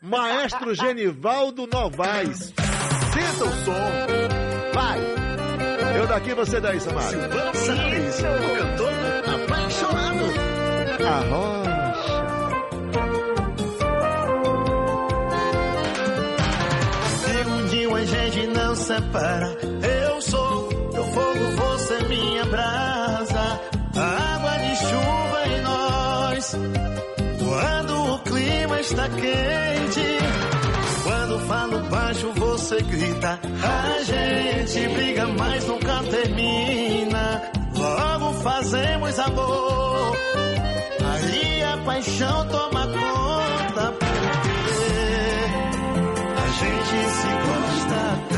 Maestro Genivaldo Novaes. Senta o som. Vai. Eu daqui, você daí, Samara. Silvano Salles, o cantor apaixonado. A rocha. Se um dia a gente não separa, eu sou teu fogo, você minha brasa. Está quente. Quando falo baixo, você grita. A gente briga, mas nunca termina. Logo fazemos amor. Aí a paixão toma conta. Porque a gente se gosta tanto,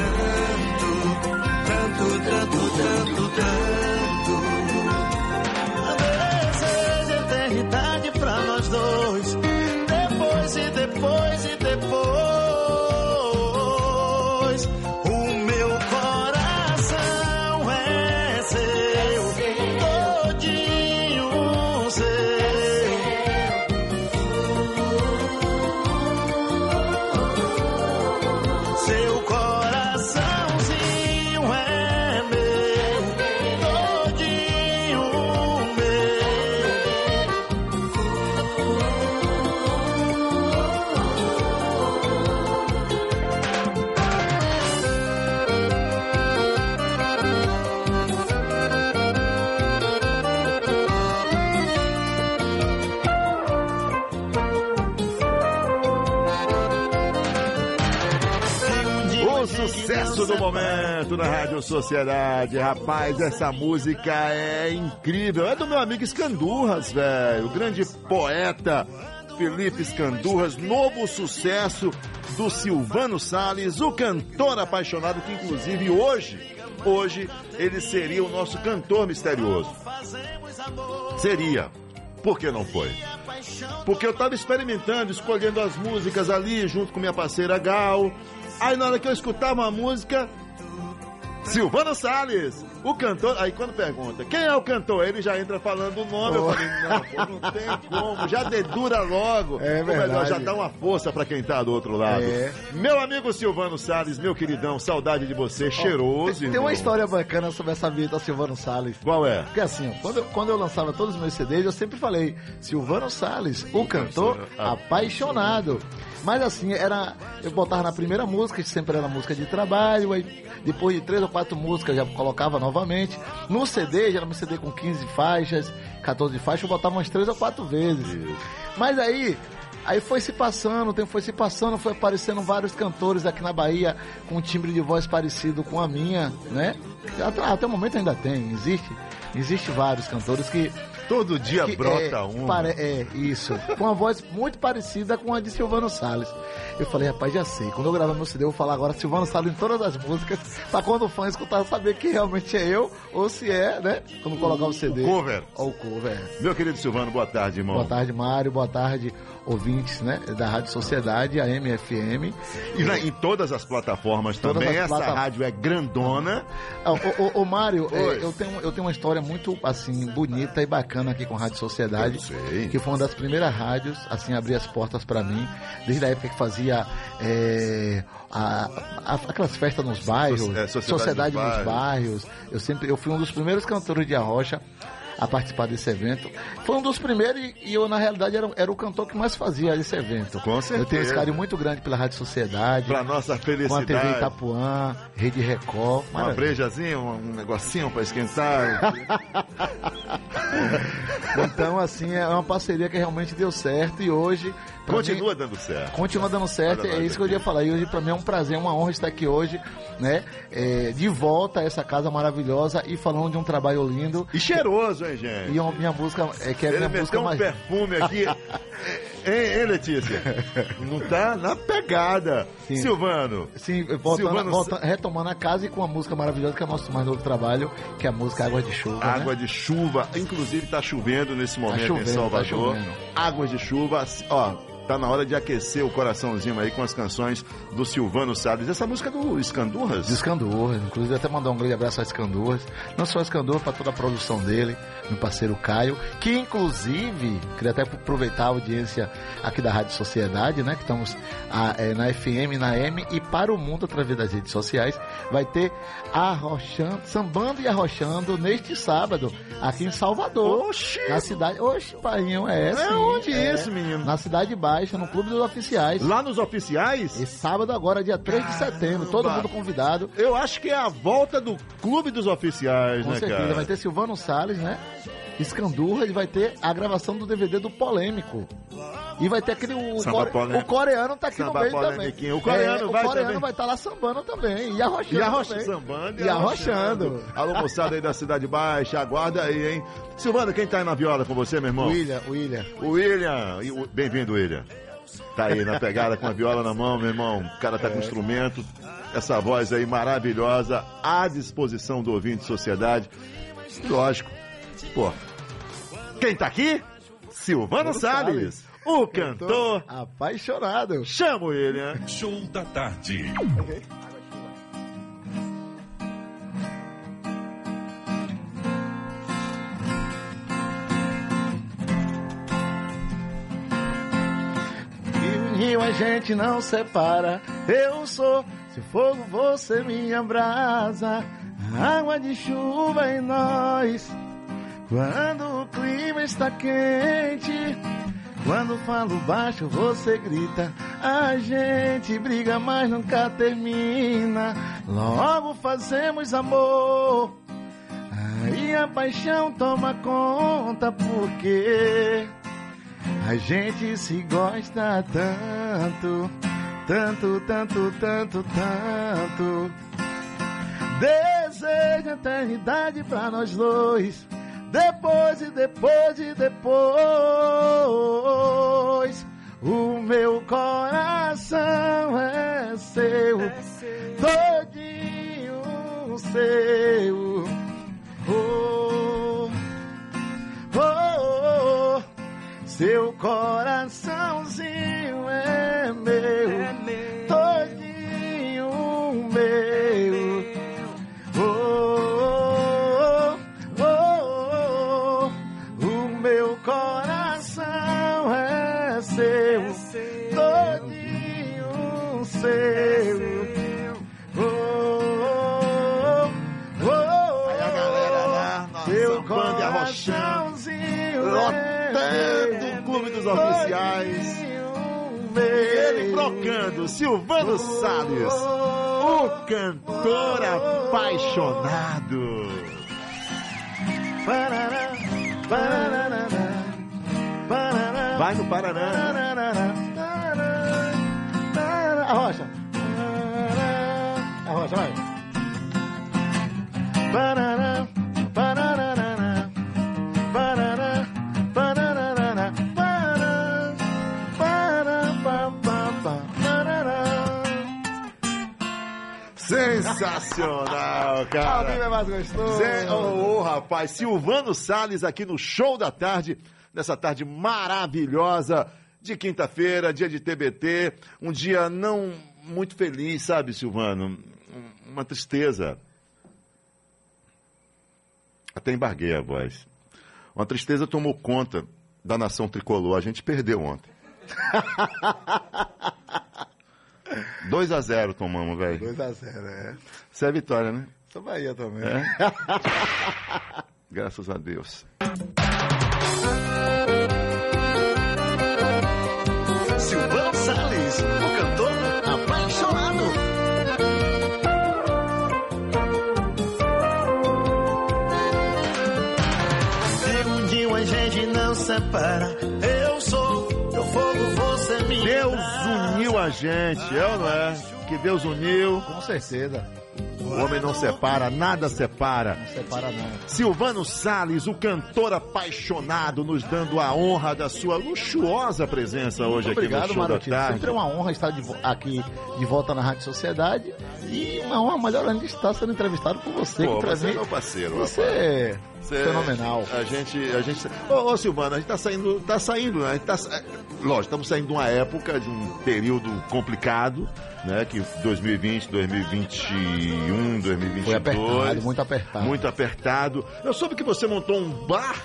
sucesso do momento na Rádio Sociedade. Rapaz, essa música é incrível. É do meu amigo Escandurras, velho. O grande poeta Felipe Escandurras. Novo sucesso do Silvano Salles, o cantor apaixonado que inclusive hoje, hoje, ele seria o nosso cantor misterioso. Seria. Por que não foi? Porque eu tava experimentando, escolhendo as músicas ali junto com minha parceira Gal. Aí na hora que eu escutava uma música, Silvano Salles, o cantor. Aí quando pergunta quem é o cantor, ele já entra falando o nome. Eu falei, não, pô, não tem como, já dedura logo. É Ou melhor, já dá uma força pra quem tá do outro lado. É. Meu amigo Silvano Salles, meu queridão, saudade de você, cheiroso. Tem irmão. uma história bacana sobre essa vida do Silvano Salles. Qual é? Porque assim, quando, eu- quando eu lançava todos os meus CDs, eu sempre falei, Silvano Salles, o cantor apaixonado. Mas assim, era. Eu botava na primeira música, que sempre era música de trabalho, aí depois de três ou quatro músicas já colocava novamente. No CD, já era um CD com 15 faixas, 14 faixas, eu botava umas três ou quatro vezes. Mas aí. Aí foi se passando, o tempo foi se passando, foi aparecendo vários cantores aqui na Bahia com um timbre de voz parecido com a minha, né? Até, até o momento ainda tem, existe, existe vários cantores que Todo dia que, brota é, um. pare- é, isso. Com uma voz muito parecida com a de Silvano Salles. Eu falei, rapaz, já sei. Quando eu gravar meu CD, eu vou falar agora Silvano Salles em todas as músicas, pra quando o fã escutar saber que realmente é eu, ou se é, né? Quando colocar o CD. cover. Ou o cover. é. Meu querido Silvano, boa tarde, irmão. Boa tarde, Mário. Boa tarde, ouvintes, né? Da Rádio Sociedade, a MFM. E na- em todas as plataformas Todas também. as Essa plata- rádio é grandona. Ah, ô, Mário, é, eu, tenho, eu tenho uma história muito, assim, bonita e bacana aqui com a Rádio Sociedade. Que foi uma das primeiras rádios, assim, a abrir as portas pra mim. Desde a época que fazia é, a- a- aquelas festas nos bairros, é, sociedade nos nos bairros. Eu sempre, eu fui um dos primeiros cantores de Arrocha a participar desse evento. Foi um dos primeiros e, eu, na realidade, era, era o cantor que mais fazia esse evento. Com Eu tenho esse certeza. carinho muito grande pela Rádio Sociedade. Pra nossa com a TV felicidade. Itapuã, Rede Record. Uma maravilha. brejazinha, um, um negocinho pra esquentar. Então, assim, é uma parceria que realmente deu certo e hoje. Continua mim, dando certo. Continua dando certo, é isso que eu ia falar. E hoje, pra mim, é um prazer, uma honra estar aqui hoje, né? é, de volta a essa casa maravilhosa e falando de um trabalho lindo. E cheiroso, hein, gente? E a minha música, é, que é Ele minha música meteu um mais. perfume aqui. hein, hein, Letícia? Não tá na pegada. Sim. Silvano. Sim, voltando, Silvano- volta- retomando a casa e com a música maravilhosa que é o nosso mais novo trabalho, que é a música Água de Chuva. né? Água de chuva, inclusive tá chovendo nesse momento chovendo, em tá Salvador. chovendo. Águas de chuva, ó, Tá na hora de aquecer o coraçãozinho aí com as canções do Silvano Salles. Essa música é do Escandurras? Escandurras, inclusive até mandar um grande abraço a Escandurras. Não só a Escandurras, para toda a produção dele, meu parceiro Caio, que inclusive, queria até aproveitar a audiência aqui da Rádio Sociedade, né? Que estamos a, é, na FM, na M e para o mundo através das redes sociais. Vai ter arrochando, sambando e arrochando neste sábado, aqui em Salvador. Oxi! Na cidade. Oxe, painho, é. É sim, onde é, isso, menino? Na Cidade Baixa, no Clube dos Oficiais. Lá nos oficiais? E sábado agora, dia 3 de setembro, todo mundo convidado. Eu acho que é a volta do Clube dos Oficiais, Com né, certeza, cara? vai ter Silvano Salles, né? Escandurra, ele vai ter a gravação do DVD do Polêmico. E vai ter aquele. O, core- o coreano tá aqui Samba no meio também. O coreano É, vai O coreano vai estar lá sambando também. E arrochando. E arrocha também. sambando E arrochando. Alô, moçada aí da Cidade Baixa, aguarda aí, hein? Silvano, quem tá aí na viola com você, meu irmão? William, William. William. Bem-vindo, William. Tá aí na pegada com a viola na mão, meu irmão. O cara tá com instrumento. Essa voz aí maravilhosa, à disposição do ouvinte de sociedade. Lógico, pô. Quem tá aqui? Silvano Salles, o cantor. Apaixonado. Chama o William. Show da tarde. E rio a gente não separa. Eu sou, se fogo você me abrasa. Água de chuva em nós. Quando o clima está quente. Quando falo baixo você grita. A gente briga, mas nunca termina. Logo fazemos amor. Aí a paixão toma conta porque a gente se gosta tanto, tanto, tanto, tanto, tanto. Desejo eternidade pra nós dois. Depois e depois e depois. O meu coração é seu, todinho seu. Oh, oh, oh. Seu coraçãozinho é meu, brocando, Silvano Salles, o cantor apaixonado. Vai no Paraná. Sensacional, Ao vivo cara. é mais gostoso. Zé, ô, ô, rapaz, Silvano Salles aqui no Show da Tarde, nessa tarde maravilhosa de quinta-feira, dia de TBT, um dia não muito feliz, sabe, Silvano? Um- Uma tristeza. Até embarguei a voz. Uma tristeza tomou conta da nação tricolor. A gente perdeu ontem. 2 a 0 tomamos, velho. 2x0, é. Isso é vitória, né? Sou Bahia também. É? Graças a Deus. Silvano Salles, o cantor apaixonado. Segundinho a gente não separa. Gente, é ou não é? Que Deus uniu. Com certeza. O homem não separa, nada separa. Não separa não. Silvano Salles, o cantor apaixonado, nos dando a honra da sua luxuosa presença hoje Muito aqui no obrigado, Show Marotinho. da Tarde. Sempre é uma honra estar de aqui de volta na Rádio Sociedade. E uma honra maior ainda estar sendo entrevistado por você. Pô, que pra você é meu parceiro, rapaz. Cê- fenomenal. A gente, a gente. Ô, ô, Silvana, a gente tá saindo, tá saindo, né? A gente tá, sa- lógico, estamos saindo de uma época, de um período complicado, né? Que 2020, 2021, 2022. Foi apertado, muito apertado. Muito apertado. Eu soube que você montou um bar,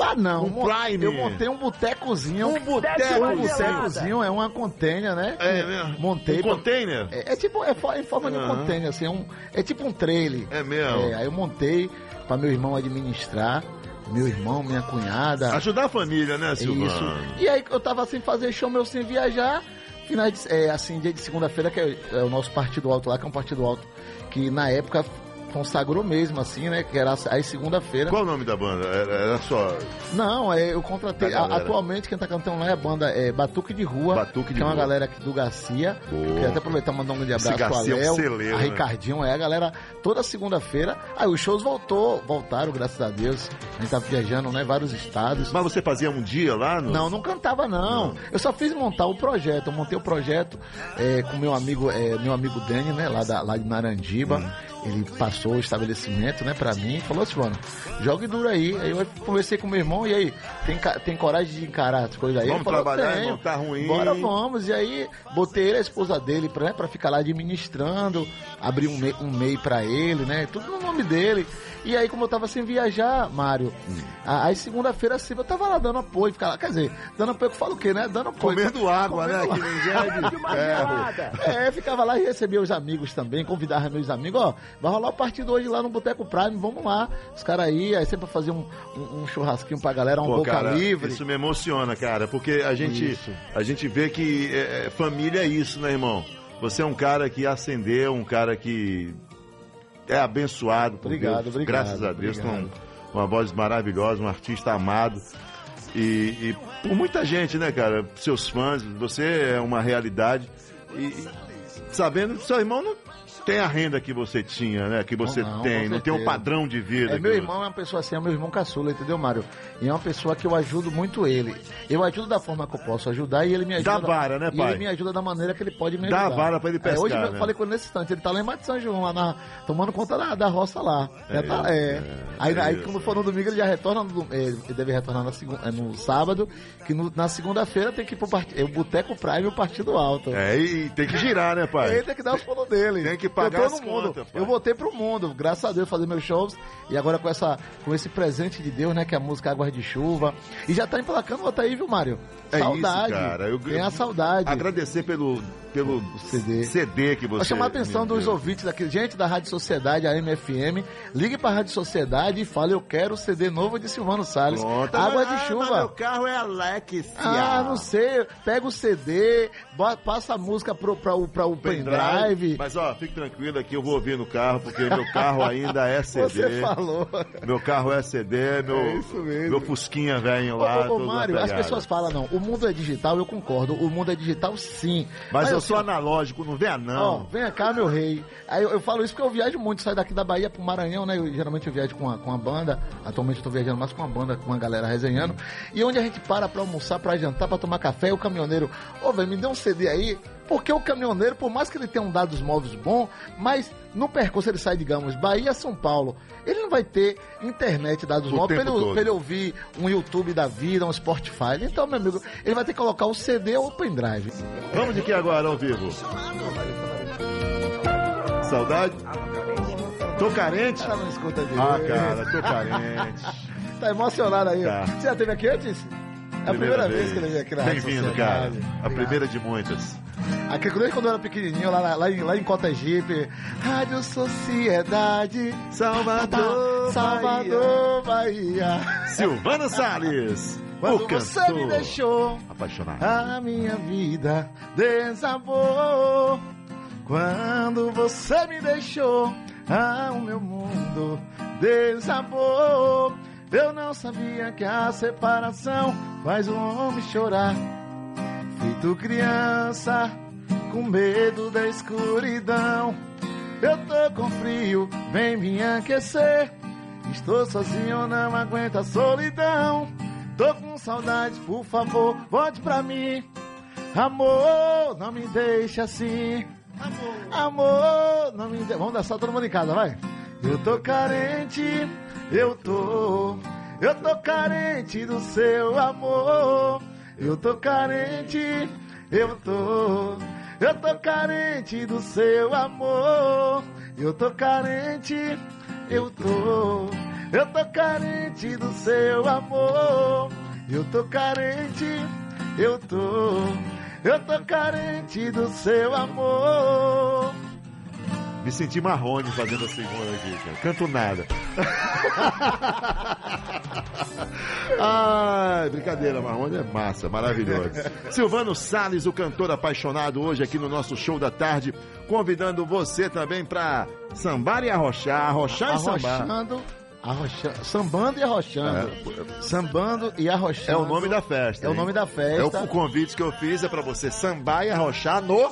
Ah, não. Um Prime. Eu montei um botecozinho. um boteco. Um botecozinho, é uma container, né? É que mesmo? Montei. Um pra- container? É, é tipo, é em forma de um container, assim, é, um, é tipo um trailer. É mesmo? É, aí eu montei pra meu irmão administrar, meu irmão, minha cunhada. Ajudar a família, né, Isso. Silvana? E aí eu tava sem fazer show meu sem viajar. Finais de, é, assim, dia de segunda-feira, que é, é o nosso partido alto lá, que é um partido alto que na época consagrou mesmo, assim, né? Que era aí segunda-feira. Qual o nome da banda? Era, era só. Não, é, eu contratei. A- atualmente quem tá cantando lá é a banda é, Batuque de Rua. Batuque de que é uma Rua. galera aqui do Garcia. Boa. Queria até aproveitar e mandar um grande abraço pro é Aléo, celeiro, a né? Ricardinho, é a galera toda segunda-feira. Aí os shows voltou, voltaram, graças a Deus. A gente tá viajando, né? Vários estados. Mas você fazia um dia lá? No... Não, não cantava não. Eu só fiz montar o projeto. Eu montei o projeto é, com meu amigo, é, meu amigo Dani, né, lá, da, lá de Narandiba. Hum. Ele passou o estabelecimento, né, pra mim e falou assim, mano, jogue duro aí. Aí eu conversei com meu irmão e aí, tem, tem coragem de encarar as coisas aí? Vamos falou, trabalhar, irmão, tá ruim. Bora, vamos. E aí, botei ele, a esposa dele, pra, né, pra ficar lá administrando, abri um um MEI pra ele, né, tudo no nome dele. E aí, como eu tava sem viajar, Mário, Hum. a- aí segunda-feira assim, eu tava lá dando apoio, ficar lá, quer dizer, dando apoio que eu falo o quê, né? Dando apoio. Comendo água, né? Comendo Que nem gel de ferro. É, ficava lá e recebia os amigos também, convidava meus amigos, ó, vai rolar o partido hoje lá no Boteco Prime, vamos lá. Os caras aí, aí sempre fazer um, um, um churrasquinho pra galera, um Pô, boca cara, livre. Isso me emociona, cara, porque a gente, Isso. a gente vê que é, é, família é isso, né, irmão? Você é um cara que ascendeu, um cara que é abençoado por Obrigado, Deus. obrigado, Graças a Deus, obrigado. com uma voz maravilhosa, um artista amado. E, e por muita gente, né, cara? Seus fãs, você é uma realidade. E sabendo que seu irmão não tem a renda que você tinha, né? Que você Não, não, tem, não tem um padrão de vida. É, meu irmão é uma pessoa assim, é meu irmão caçula, entendeu, Mário? E é uma pessoa que eu ajudo muito ele. Eu ajudo da forma que eu posso ajudar e ele me ajuda. Dá vara, né, e pai? ele me ajuda da maneira que ele pode me Dá ajudar. vara pra ele É, hoje pescar, eu né? falei com ele nesse instante, ele tá lá em Mate São João, lá na, tomando conta da, da roça lá. Já É tá- é. é, aí, é aí quando for no domingo, ele já retorna, no, é, ele deve retornar na segun- é, no sábado, que no- na segunda-feira tem que ir pro partido, é o Boteco Prime e o Partido Alto. É, e tem que girar, né, pai? Ele tem que dar os pulos dele. Tem que pagar no mundo. contas, eu voltei pro mundo, graças a Deus, fazer meus shows. E agora com, essa, com esse presente de Deus, né? Que é a música Águas de Chuva. E já tá emplacando outra aí, viu, Mário? É saudade. isso, cara. Eu- Tem a saudade. Agradecer pelo, pelo CD. CD que você. Pra chamar a atenção dos deu. ouvintes daqui, gente da Rádio Sociedade, a MFM, ligue pra Rádio Sociedade e fale, eu quero o CD novo de Silvano Salles. Pronto. Água Ah, de mas chuva. meu carro é Alexia. Ah, não sei. Pega o CD, bota- passa a música pro, pra, o- pra o pendrive. Mas ó, fique tranquilo que eu vou ouvir no carro, porque meu carro ainda é CD. Você falou. Meu carro é CD, meu, É isso mesmo. meu Fusquinha velho Ô, lá. ô, ô, todo Mário, as pessoas falam, não, o mundo é digital, eu concordo, o mundo é digital sim. Mas, eu assim, sou analógico, não vem Ó, não. vem cá, meu rei. Aí eu, eu falo isso porque eu viajo muito, saio daqui da Bahia pro Maranhão, né? Eu, geralmente eu viajo com a, com a banda. Atualmente eu tô viajando mais com a banda, com a galera resenhando. E onde a gente para pra almoçar, pra jantar, pra tomar café, o caminhoneiro, ô, velho, me dê um CD aí. Porque o caminhoneiro, por mais que ele tenha um dados móveis bom, mas no percurso ele sai, digamos, Bahia São Paulo, ele não vai ter internet dados O móveis pra tempo ele, pra ele ouvir um YouTube da vida, um Spotify. Então, meu amigo, ele vai ter que colocar o CD ou o pendrive. Vamos de que agora, ao vivo? Saudade? Tô carente? Ela não escuta direito. Ah, cara, tô carente. Tá emocionado aí. Tá. Você já teve aqui antes? É a primeira, vez. que ele veio aqui na Bem-vindo, cara. A primeira de muitas. Aqui, desde quando eu era pequenininho, lá, lá, em, lá em Cotegipe, Rádio Sociedade, Salvador, Salvador, Bahia. Silvano Salles, Quando o você cantor. me deixou, Apaixonado. a minha vida desabou. Quando você me deixou, ah, o meu mundo desabou. Eu não sabia que a separação faz o homem chorar. Feito criança, com medo da escuridão. Eu tô com frio, vem me aquecer. Estou sozinho, não aguento a solidão. Tô com saudade, por favor, volte pra mim. Amor, não me deixe assim. Amor, não me deixe. Vamos dançar todo mundo em casa, vai. Eu tô carente, eu tô, eu tô carente do seu amor. Eu tô carente, eu tô, eu tô carente do seu amor. Eu tô carente, eu tô, eu tô carente do seu amor. Eu tô carente, eu tô, eu tô carente do seu amor. Me senti marrone fazendo a segunda aqui, cara. Canto nada. Ai, brincadeira, Marrone é massa, maravilhoso. Silvano Salles, o cantor apaixonado, hoje aqui no nosso show da tarde, convidando você também pra sambar e arrochar, arrochar e sambar. Arrochando, arrochando, sambando e arrochando. Sambando e arrochando. É o nome da festa. É o hein? nome da É o, festa. o convite que eu fiz é pra você sambar e arrochar no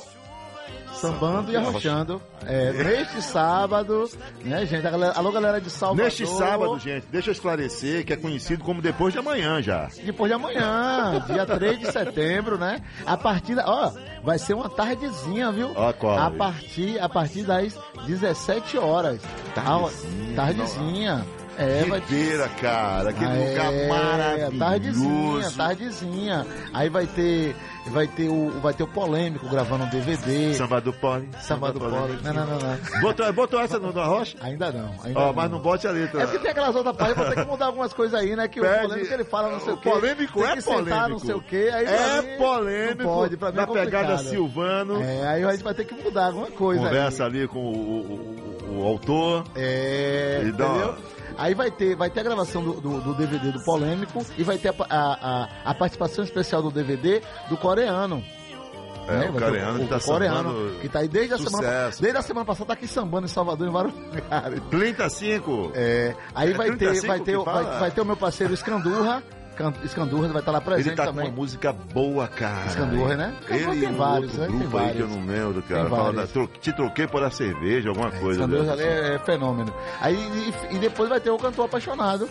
Sambando e arrochando. É, neste sábado, né, gente? A galera, alô, galera de Salvador. Neste sábado, gente, deixa eu esclarecer que é conhecido como depois de amanhã já. Depois de amanhã, dia 3 de setembro, né? A partir da. Ó, vai ser uma tardezinha, viu? Ó, a partir, a partir das 17 horas. Tardezinha. Ah, tardezinha. É, vai Ribeira, cara, aquele É, lugar maravilhoso. Tardezinha, tardezinha. Aí vai ter, vai ter o, vai ter o polêmico gravando um DVD. Samba do Pole. Samba do Pole. Não, não, não, não. Botou, botou essa no da Rocha? Ainda não. Ainda Ó, mas não bote a letra. É porque tem aquelas outras páginas, vou ter que mudar algumas coisas aí, né? Que Pede- o polêmico ele fala não sei o, O quê. polêmico tem é que sentar polêmico. não sei o quê. Aí É mim, polêmico. Não pode, pra mim na é pegada Silvano. É, aí a gente vai ter que mudar alguma coisa. Conversa aí. ali com o, o- o- autor. É, E dá entendeu? Aí vai ter, vai ter a gravação do, do- do DVD do Polêmico e vai ter a, a- a- a participação especial do DVD do coreano. É, né? o coreano que tá coreano, sambando que tá aí desde a semana, sucesso, desde a semana passada, tá aqui sambando em Salvador em vários lugares. 35. É, aí É vai ter, 35 vai ter, o- vai, vai ter o meu parceiro Escandurra, Can- Escandurra vai estar lá presente Ele tá com também. uma música boa, cara. Escandurra, né? Ele tem vários, né? Tem aí que eu vários. não lembro, cara. Fala da, vários. te troquei por a cerveja, alguma coisa. Escandurra ali é, é fenômeno. Aí e, e depois vai ter o cantor apaixonado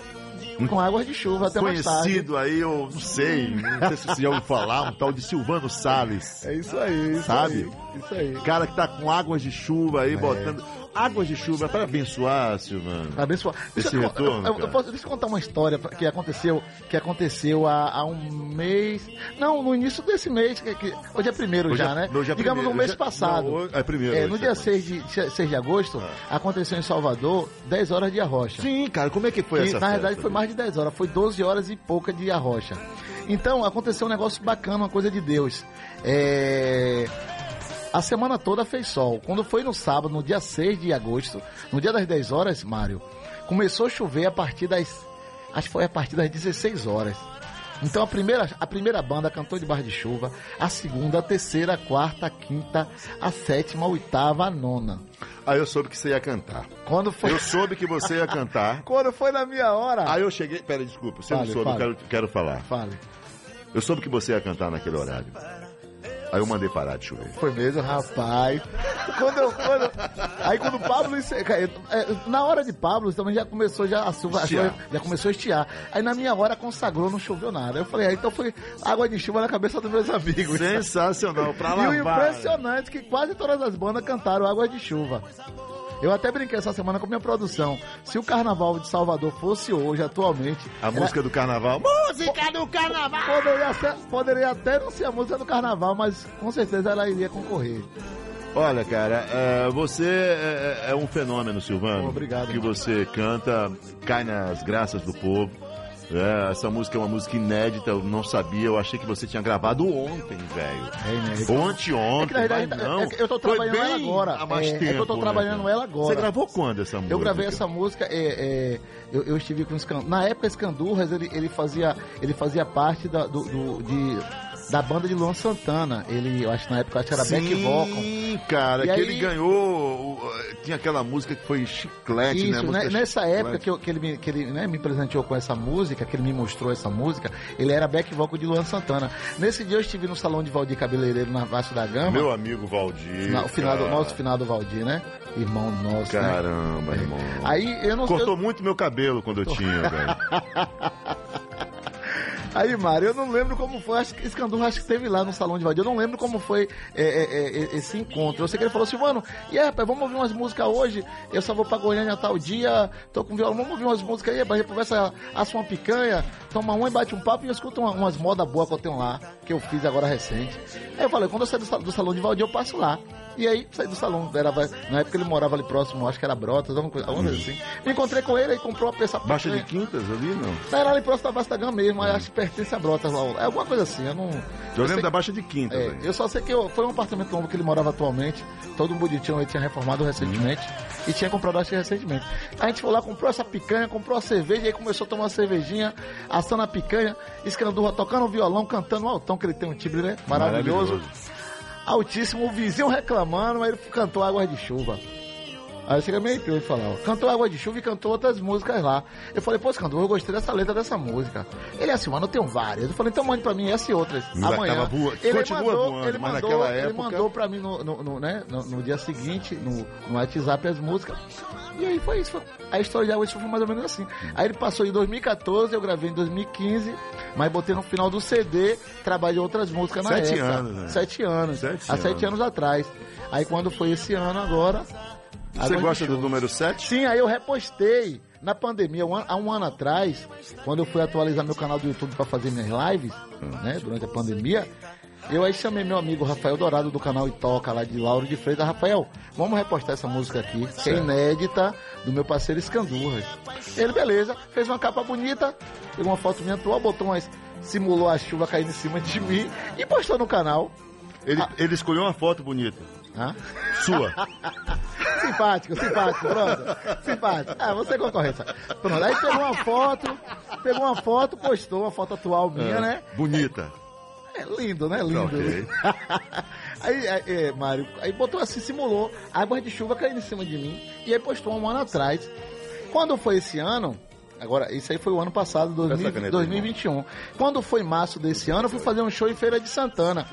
com águas de chuva até mais tarde. Conhecido aí, eu não sei, não sei se você já ouviu falar, um tal de Silvano Salles. É isso aí, isso Sabe? aí, Isso aí. Cara que tá com águas de chuva É. aí, botando. Águas de chuva para abençoar, Silvano. Abençoado. Deixa, Esse eu, retorno, eu- eu cara. posso- deixa eu contar uma história pra- que aconteceu, que aconteceu há, há um mês. Não, no início desse mês, que, que- hoje é primeiro Hoje já, é- né? hoje é Digamos primeiro, no mês é- passado. não, hoje- é primeiro, É, no é dia primeiro. 6 de, 6 de agosto, aconteceu em Salvador 10 horas de arrocha. Sim, cara, como é que foi que essa na verdade festa? foi mais de 10 horas, foi 12 horas e pouca de arrocha. Então aconteceu um negócio bacana, uma coisa de Deus. É, A semana toda fez sol. Quando foi no sábado, no dia 6 de agosto, no dia das 10 horas, Mário, começou a chover a partir das. Acho que foi a partir das 16 horas. Então a primeira, a primeira banda cantou de barra de chuva, a segunda, a terceira, a quarta, a quinta, a sétima, a oitava, a nona. Aí eu soube que você ia cantar. Quando foi, Eu soube que você ia cantar. quando foi na minha hora. Aí eu cheguei. Pera, desculpa, você Fale, não soube, eu quero, quero falar. Fale. Eu soube que você ia cantar naquele horário. Aí eu mandei parar de chover. Foi mesmo, rapaz. Quando eu, quando, aí quando o Pablo é, na hora de Pablo também já começou já a chuva, a Estiar. chuva já começou a estiar. Aí na minha hora consagrou, não choveu nada. Eu falei, ah, então foi água de chuva na cabeça dos meus amigos. Sensacional, pra E o lavar. impressionante é que quase todas as bandas cantaram água de chuva. Eu até brinquei essa semana com a minha produção. Se o carnaval de Salvador fosse hoje, atualmente. A era- música do carnaval. Música do carnaval! Poderia, ser- poderia até não ser a música do carnaval, mas com certeza ela iria concorrer. Olha, cara, é, você é, é um fenômeno, Silvano. Obrigado, Que irmão. você canta, cai nas graças do povo. É, essa música é uma música inédita, eu não sabia, eu achei que você tinha gravado ontem, velho. É inédito. Ontem, É ontem, que na verdade mas não. é eu tô trabalhando ela agora. Há mais É, é que tempo, eu tô né, trabalhando cara? ela agora. Você gravou quando essa música? Eu gravei essa música, é, é, eu, eu estive com o Scan... Na época, Escandurras, ele, ele, fazia, ele fazia parte da, do, do- de, da banda de Luan Santana. Ele, eu acho que na época, acho que era Back Vocal. Sim, cara, E que aí- ele ganhou. Tinha aquela música que foi chiclete, né? Isso, né? nessa chiclete. época que, eu- que ele, me, que ele né, me presenteou com essa música, que ele me mostrou essa música, ele era back vocal de Luan Santana. Nesse dia eu estive no salão de Valdir Cabeleireiro na Vasco da Gama. Meu amigo Valdir. na- o final do, nosso final do Valdir, né? Irmão nosso, né? Caramba, irmão. Aí eu não Cortou eu- muito meu cabelo quando eu tinha, velho. Aí, Mário, eu não lembro como foi, acho que Escandurra acho que teve lá no Salão de Vadia, eu não lembro como foi é, é, é, esse encontro. Eu sei que ele falou, Silvano, e aí, rapaz, vamos ouvir umas músicas hoje, eu só vou pra Goiânia tal dia, tô com violão, vamos ouvir umas músicas aí, gente conversa, assa uma picanha, toma uma e bate um papo e eu escuto uma, umas modas boas que eu tenho lá, que eu fiz agora recente. Aí eu falei, quando eu sair do, do Salão de Valdir, eu passo lá. E aí, saí do salão. Era, na época ele morava ali próximo, acho que era Brotas, alguma coisa, alguma coisa assim. Me encontrei com ele e comprou uma peça Baixa de Quintas ali, não? Era ali próximo da Vasta Gama mesmo, acho que pertence a Brotas lá. É alguma coisa assim, eu não. Eu, lembro da Baixa de Quintas. É, eu só sei que eu, foi um apartamento novo que ele morava atualmente, todo bonitinho, ele tinha reformado recentemente hum. e tinha comprado acho que recentemente. A gente foi lá, comprou essa picanha, comprou a cerveja, e aí começou a tomar uma cervejinha, assando a picanha, escandurra, tocando violão, cantando o altão, que ele tem um timbre, né? Maravilhoso. Maravilhoso altíssimo, o vizinho reclamando, mas ele cantou Água de Chuva. Aí chega meio e falava, cantou Água de Chuva e cantou outras músicas lá. Eu falei, pô, cantor, eu gostei dessa letra dessa música. Ele é assim, mano, eu tenho várias. Eu falei, então mande pra mim essa e outras. Amanhã. Voa, ele continua mandou, voando, ele mandou, naquela ele época... mandou pra mim no, no, no né, no, no, dia seguinte, no, no WhatsApp, as músicas. E aí foi isso. Foi, a história de Água de Chuva foi mais ou menos assim. Aí ele passou em 2014, eu gravei em 2015, mas botei no final do CD, trabalhei outras músicas na sete época. Anos, né? Sete anos. Sete há sete anos atrás. Aí quando foi esse ano agora, você gosta do número 7? Sim, aí eu repostei na pandemia, um, há um ano atrás, quando eu fui atualizar meu canal do YouTube para fazer minhas lives, hum. né, durante a pandemia, eu aí chamei meu amigo Rafael Dourado do canal Itoca lá de Lauro de Freitas. Rafael, vamos repostar essa música aqui, certo. que é inédita, do meu parceiro Escandurras. Ele, beleza, fez uma capa bonita, pegou uma foto minha atual, botou umas. simulou a chuva caindo em cima de mim e postou no canal. Ele, ah. ele escolheu uma foto bonita. Hã? Sua. simpático, simpático, pronto. Simpático. Ah, você é concorrência. Pronto, aí pegou uma foto, pegou uma foto, postou uma foto atual minha, é, né? Bonita. É lindo, né? Lindo. Okay. aí, é, Mário, aí botou assim, simulou águas de chuva caindo em cima de mim. E aí postou um ano atrás. Quando foi esse ano, Agora, isso aí foi o ano passado, 2000, 2021. Quando foi março desse ano, eu fui fazer um show em Feira de Santana.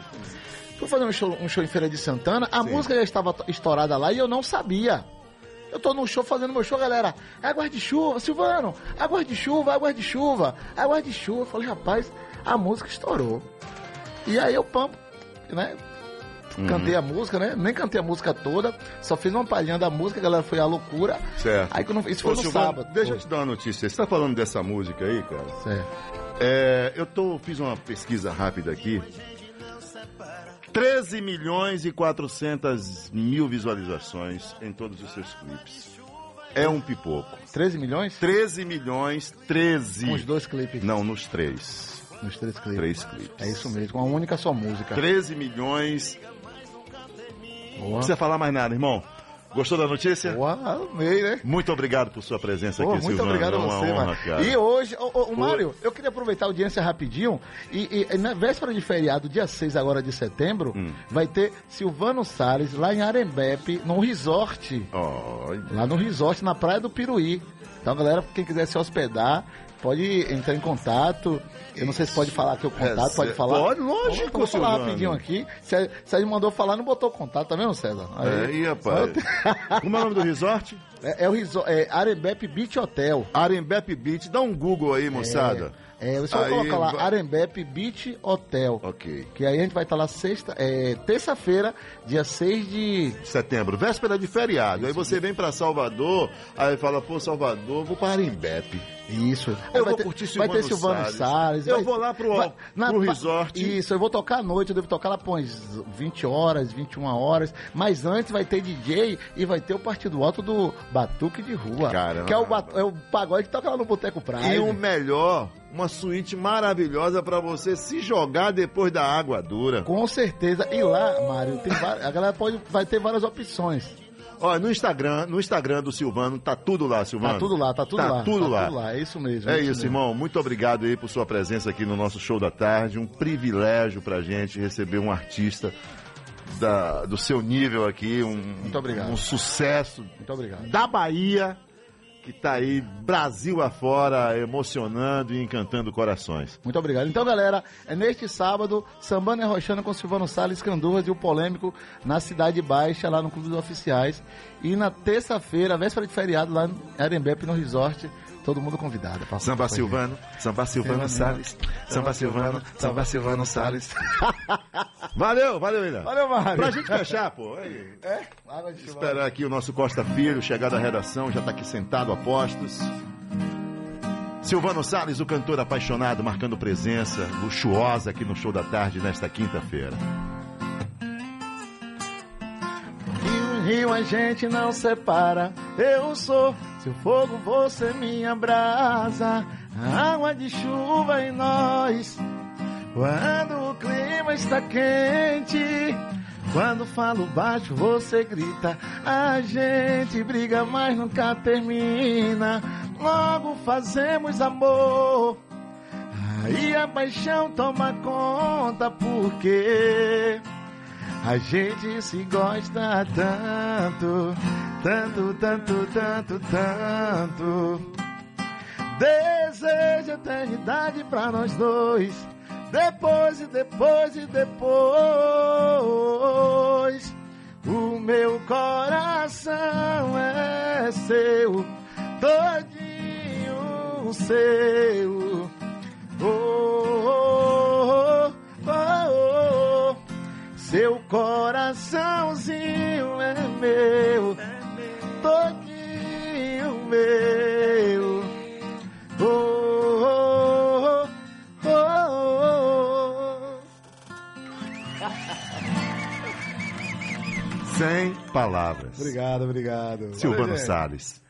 Fui fazer um show, um show em Feira de Santana, a Sim. música já estava estourada lá e eu não sabia. Eu tô no show fazendo meu show, galera. Água de chuva, Silvano, água de chuva, água de chuva, água de chuva. Eu falei, rapaz, a música estourou. E aí eu pampo, né? Uhum. Cantei a música, né? Nem cantei a música toda, só fiz uma palhinha da música, a galera foi à loucura. Certo. Aí quando, isso foi Ô, no Silvano, sábado. Deixa eu te dar uma notícia. Você tá falando dessa música aí, cara? Certo. É, eu tô, fiz uma pesquisa rápida aqui 13 milhões e 400 mil visualizações em todos os seus clipes. É um pipoco. 13 milhões? 13 milhões, 13. Com os dois clipes? Não, nos três. Nos três clipes. Três clipes. É isso mesmo, uma única só música. 13 milhões. Boa. Não precisa falar mais nada, irmão. Gostou da notícia? Uau, amei, né? Muito obrigado por sua presença Pô, aqui, Muito Silvano. obrigado a é você, mano. E hoje, ô, ô, Mário, eu queria aproveitar a audiência rapidinho e, e, na véspera de feriado, dia 6 agora de setembro, hum. vai ter Silvano Salles lá em Arembepe, num resort. Oh. Lá no resort, na Praia do Piruí. Então, galera, quem quiser se hospedar, pode entrar em contato. Eu não sei se pode falar aqui o contato, é, pode falar? Pode, lógico. Vou falar rapidinho aqui. Se, se ele mandou falar, não botou contato, tá vendo, César? Aí, é, rapaz. Como é o nome do resort? É, é o resort, é Arembep Beach Hotel. Arembep Beach, dá um Google aí, moçada. É. É, você vai colocar lá, Arembep Beach Hotel. Ok. Que aí a gente vai estar lá sexta, é, terça-feira, dia 6 de setembro, véspera de feriado. Isso, aí você vem para Salvador, aí fala, pô, Salvador, vou para Arembep. Isso. Eu vai vou ter, curtir Silvano Vai ter Silvano Salles. Salles eu vai, vou lá pro, vai, na, pro resort. Isso, eu vou tocar à noite, eu devo tocar lá por umas 20 horas, 21 horas. Mas antes vai ter DJ e vai ter o partido alto do Batuque de Rua. Caramba. Que é o, é o pagode que toca lá no Boteco Praia. E o melhor, uma suíte maravilhosa para você se jogar depois da água dura. Com certeza. E lá, Mário, tem, a galera pode, vai ter várias opções. Olha, no Instagram, no Instagram do Silvano, tá tudo lá, Silvano. Tá tudo lá, tá tudo tá lá. Tudo tá lá. tudo lá, é isso mesmo. É, é isso, mesmo. irmão. Muito obrigado aí por sua presença aqui no nosso show da tarde. Um privilégio pra gente receber um artista da, do seu nível aqui, um, Muito obrigado. um sucesso Muito obrigado. da Bahia que está aí Brasil afora, emocionando e encantando corações. Muito obrigado. Então, galera, é neste sábado, Sambando e Roxana com Silvano Salles Candurras e o Polêmico na Cidade Baixa, lá no Clube dos Oficiais. E na terça-feira, véspera de feriado, lá em Arembepe, no resort, todo mundo convidado. Samba Silvano, Samba Silvano Salles, Samba Silvano, Samba Silvano Salles. Valeu, valeu, William. Valeu, Mário. Pra gente fechar, pô. aí, É? Água de. Esperar aqui o nosso Costa Filho chegar da redação, já tá aqui sentado a postos. Silvano Salles, o cantor apaixonado, marcando presença luxuosa aqui no show da tarde nesta quinta-feira. Rio, rio a gente não separa. Eu sou seu fogo, você minha brasa. Água de chuva em nós. Quando o clima está quente. Quando falo baixo, você grita. A gente briga, mas nunca termina. Logo fazemos amor. Aí a paixão toma conta, porque a gente se gosta tanto, tanto, tanto, tanto, tanto. Desejo eternidade pra nós dois. Depois e depois e depois. O meu coração é seu, todinho seu. Oh, oh, oh, oh. Seu coraçãozinho é meu, todinho meu. Sem palavras. Obrigado, obrigado. Silvano Valeu. Salles.